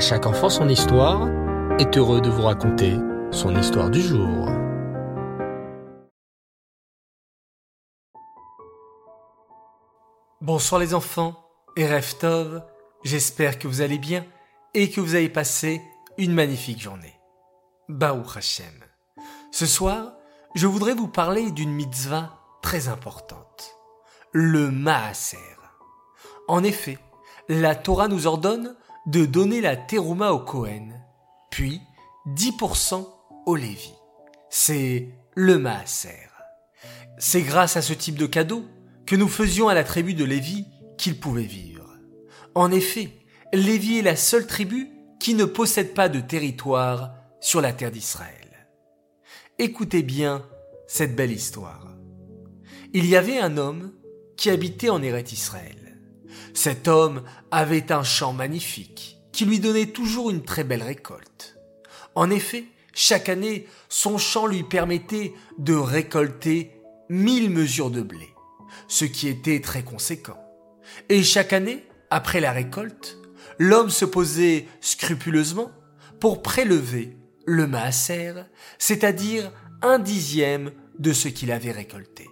Chaque enfant son histoire est heureux de vous raconter son histoire du jour. Bonsoir les enfants et Reftov, j'espère que vous allez bien et que vous avez passé une magnifique journée. Baou Hashem. Ce soir, je voudrais vous parler d'une mitzvah très importante. Le Maaser. En effet, la Torah nous ordonne de donner la terouma au Kohen, puis 10% au Lévi. C'est le Maaser. C'est grâce à ce type de cadeau que nous faisions à la tribu de Lévi qu'il pouvait vivre. En effet, Lévi est la seule tribu qui ne possède pas de territoire sur la terre d'Israël. Écoutez bien cette belle histoire. Il y avait un homme qui habitait en Eret Israël. Cet homme avait un champ magnifique qui lui donnait toujours une très belle récolte. En effet, chaque année, son champ lui permettait de récolter mille mesures de blé, ce qui était très conséquent. Et chaque année, après la récolte, l'homme se posait scrupuleusement pour prélever le maaser, c'est-à-dire un dixième de ce qu'il avait récolté.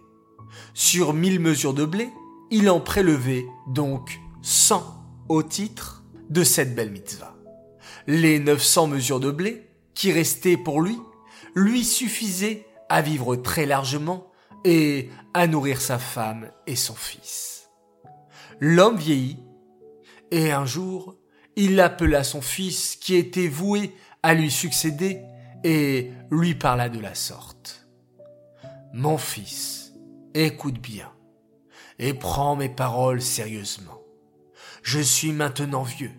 Sur mille mesures de blé, il en prélevait donc 100 au titre de cette belle mitzvah. Les 900 mesures de blé qui restaient pour lui lui suffisaient à vivre très largement et à nourrir sa femme et son fils. L'homme vieillit et un jour il appela son fils qui était voué à lui succéder et lui parla de la sorte. Mon fils, écoute bien et prends mes paroles sérieusement. Je suis maintenant vieux,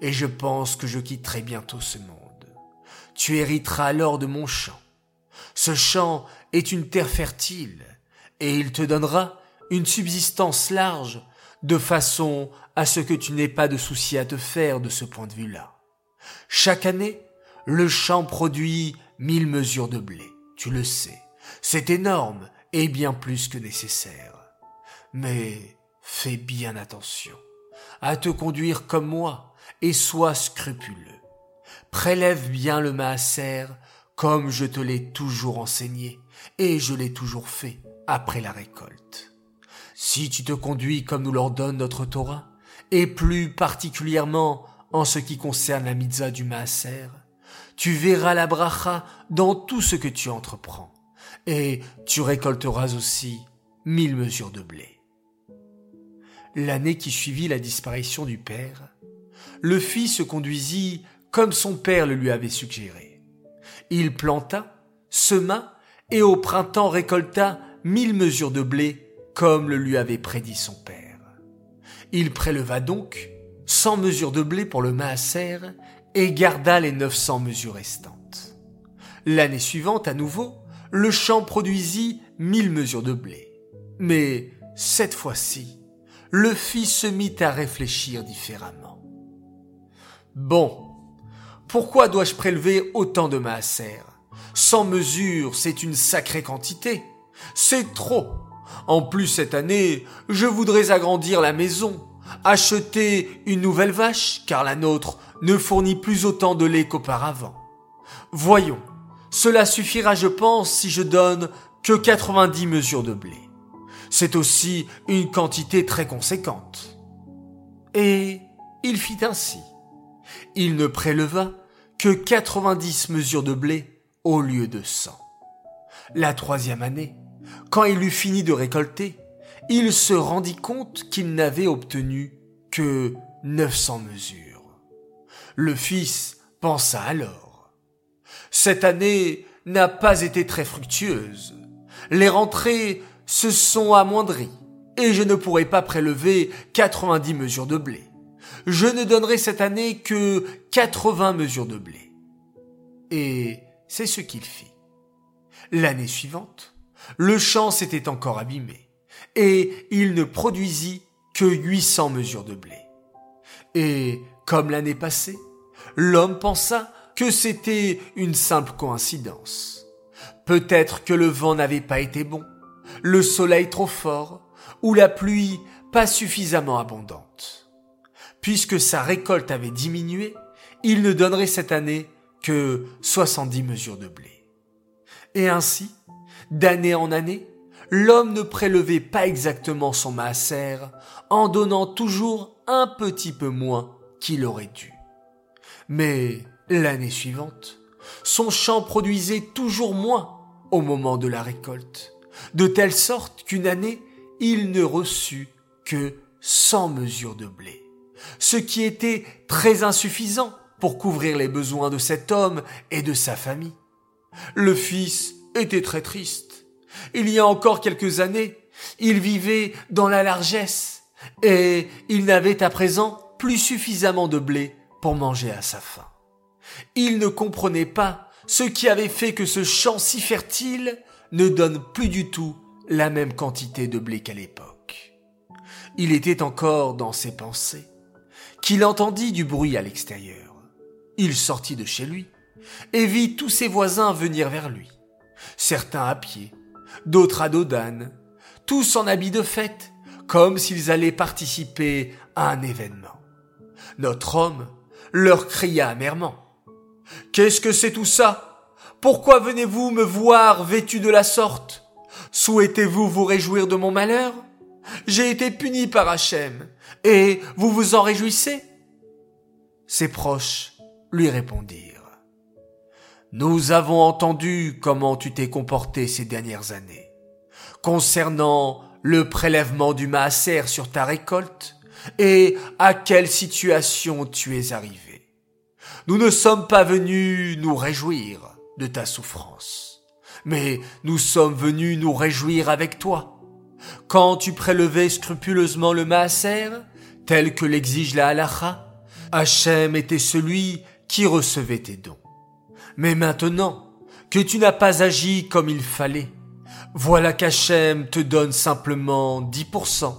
et je pense que je quitterai bientôt ce monde. Tu hériteras alors de mon champ. Ce champ est une terre fertile, et il te donnera une subsistance large, de façon à ce que tu n'aies pas de souci à te faire de ce point de vue-là. Chaque année, le champ produit mille mesures de blé, tu le sais. C'est énorme et bien plus que nécessaire. Mais fais bien attention à te conduire comme moi et sois scrupuleux. Prélève bien le maaser comme je te l'ai toujours enseigné et je l'ai toujours fait après la récolte. Si tu te conduis comme nous l'ordonne notre Torah, et plus particulièrement en ce qui concerne la mitzvah du maaser, tu verras la bracha dans tout ce que tu entreprends, et tu récolteras aussi mille mesures de blé l'année qui suivit la disparition du père, le fils se conduisit comme son père le lui avait suggéré. Il planta, sema et au printemps récolta mille mesures de blé comme le lui avait prédit son père. Il préleva donc cent mesures de blé pour le maaser et garda les neuf cents mesures restantes. L'année suivante, à nouveau, le champ produisit mille mesures de blé. Mais cette fois-ci, le fils se mit à réfléchir différemment. Bon, pourquoi dois-je prélever autant de maaser? Sans mesure, c'est une sacrée quantité. C'est trop. En plus, cette année, je voudrais agrandir la maison, acheter une nouvelle vache, car la nôtre ne fournit plus autant de lait qu'auparavant. Voyons, cela suffira, je pense, si je donne que 90 mesures de blé c'est aussi une quantité très conséquente. Et il fit ainsi. Il ne préleva que 90 mesures de blé au lieu de 100. La troisième année, quand il eut fini de récolter, il se rendit compte qu'il n'avait obtenu que 900 mesures. Le fils pensa alors. Cette année n'a pas été très fructueuse. Les rentrées se sont amoindris, et je ne pourrai pas prélever 90 mesures de blé. Je ne donnerai cette année que 80 mesures de blé. Et c'est ce qu'il fit. L'année suivante, le champ s'était encore abîmé, et il ne produisit que 800 mesures de blé. Et, comme l'année passée, l'homme pensa que c'était une simple coïncidence. Peut-être que le vent n'avait pas été bon, le soleil trop fort ou la pluie pas suffisamment abondante. Puisque sa récolte avait diminué, il ne donnerait cette année que 70 mesures de blé. Et ainsi, d'année en année, l'homme ne prélevait pas exactement son maaser en donnant toujours un petit peu moins qu'il aurait dû. Mais l'année suivante, son champ produisait toujours moins au moment de la récolte, de telle sorte qu'une année, il ne reçut que 100 mesures de blé, ce qui était très insuffisant pour couvrir les besoins de cet homme et de sa famille. Le fils était très triste. Il y a encore quelques années, il vivait dans la largesse et il n'avait à présent plus suffisamment de blé pour manger à sa faim. Il ne comprenait pas ce qui avait fait que ce champ si fertile ne donne plus du tout la même quantité de blé qu'à l'époque. Il était encore dans ses pensées qu'il entendit du bruit à l'extérieur. Il sortit de chez lui et vit tous ses voisins venir vers lui, certains à pied, d'autres à dos d'âne, tous en habits de fête, comme s'ils allaient participer à un événement. Notre homme leur cria amèrement. Qu'est-ce que c'est tout ça? Pourquoi venez-vous me voir vêtu de la sorte? Souhaitez-vous vous réjouir de mon malheur? J'ai été puni par Hachem, et vous vous en réjouissez? Ses proches lui répondirent. Nous avons entendu comment tu t'es comporté ces dernières années. Concernant le prélèvement du maaser sur ta récolte, et à quelle situation tu es arrivé. Nous ne sommes pas venus nous réjouir de ta souffrance, mais nous sommes venus nous réjouir avec toi. Quand tu prélevais scrupuleusement le maaser, tel que l'exige la halacha, Hachem était celui qui recevait tes dons. Mais maintenant que tu n'as pas agi comme il fallait, voilà qu'Hachem te donne simplement 10%,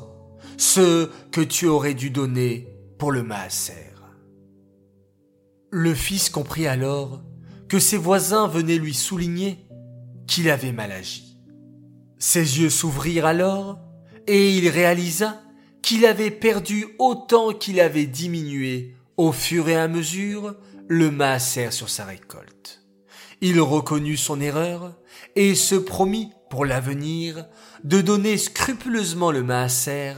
ce que tu aurais dû donner pour le maaser. Le fils comprit alors que ses voisins venaient lui souligner qu'il avait mal agi. Ses yeux s'ouvrirent alors et il réalisa qu'il avait perdu autant qu'il avait diminué au fur et à mesure le maaser sur sa récolte. Il reconnut son erreur et se promit pour l'avenir de donner scrupuleusement le maaser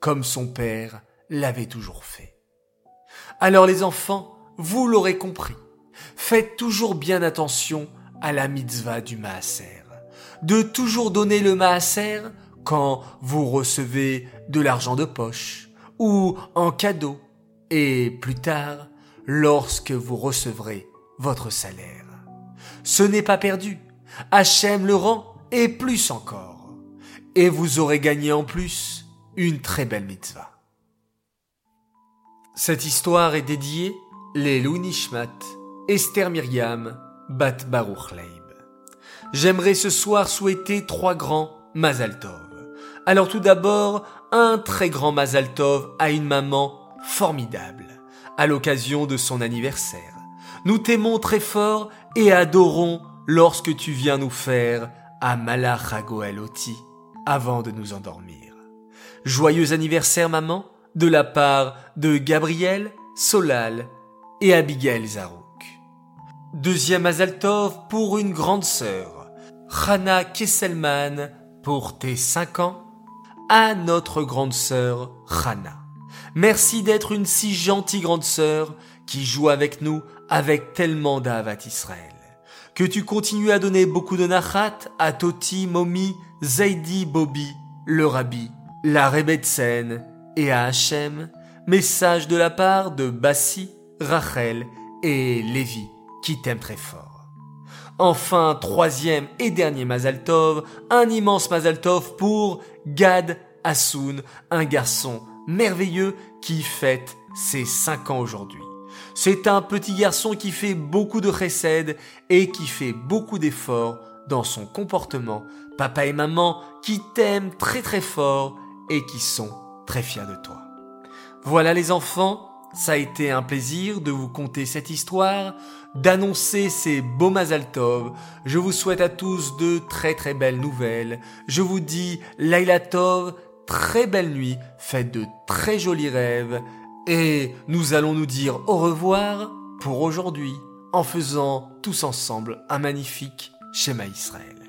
comme son père l'avait toujours fait. Alors les enfants, vous l'aurez compris, faites toujours bien attention à la mitzvah du maaser, de toujours donner le maaser quand vous recevez de l'argent de poche ou en cadeau et plus tard lorsque vous recevrez votre salaire. Ce n'est pas perdu. Hachem le rend et plus encore. Et vous aurez gagné en plus une très belle mitzvah. Cette histoire est dédiée les Nishmat, Esther Myriam, Bat Baruch Leib. J'aimerais ce soir souhaiter trois grands Mazal Tov. Alors tout d'abord, un très grand Mazal Tov à une maman formidable à l'occasion de son anniversaire. Nous t'aimons très fort et adorons lorsque tu viens nous faire à Oti avant de nous endormir. Joyeux anniversaire maman de la part de Gabriel, Solal et Abigail Zarouk. Deuxième Azaltov pour une grande sœur, Hana Kesselman pour tes cinq ans, à notre grande sœur Hana. Merci d'être une si gentille grande sœur qui joue avec nous avec tellement d'Avat Israël. Que tu continues à donner beaucoup de nachat à Toti, Momi, Zaidi, Bobby, le Rabbi, la Rebetsen et à Hachem, message de la part de Bassi, Rachel et Lévi qui t'aiment très fort. Enfin, troisième et dernier Mazaltov, un immense Mazaltov pour Gad Hassoun, un garçon merveilleux qui fête ses 5 ans aujourd'hui. C'est un petit garçon qui fait beaucoup de chesed et qui fait beaucoup d'efforts dans son comportement. Papa et maman qui t'aiment très très fort et qui sont très fiers de toi. Voilà les enfants, ça a été un plaisir de vous conter cette histoire, d'annoncer ces beaux Mazaltov. Je vous souhaite à tous de très très belles nouvelles. Je vous dis Laila Tov, très belle nuit, faites de très jolis rêves, et nous allons nous dire au revoir pour aujourd'hui en faisant tous ensemble un magnifique schéma Israël.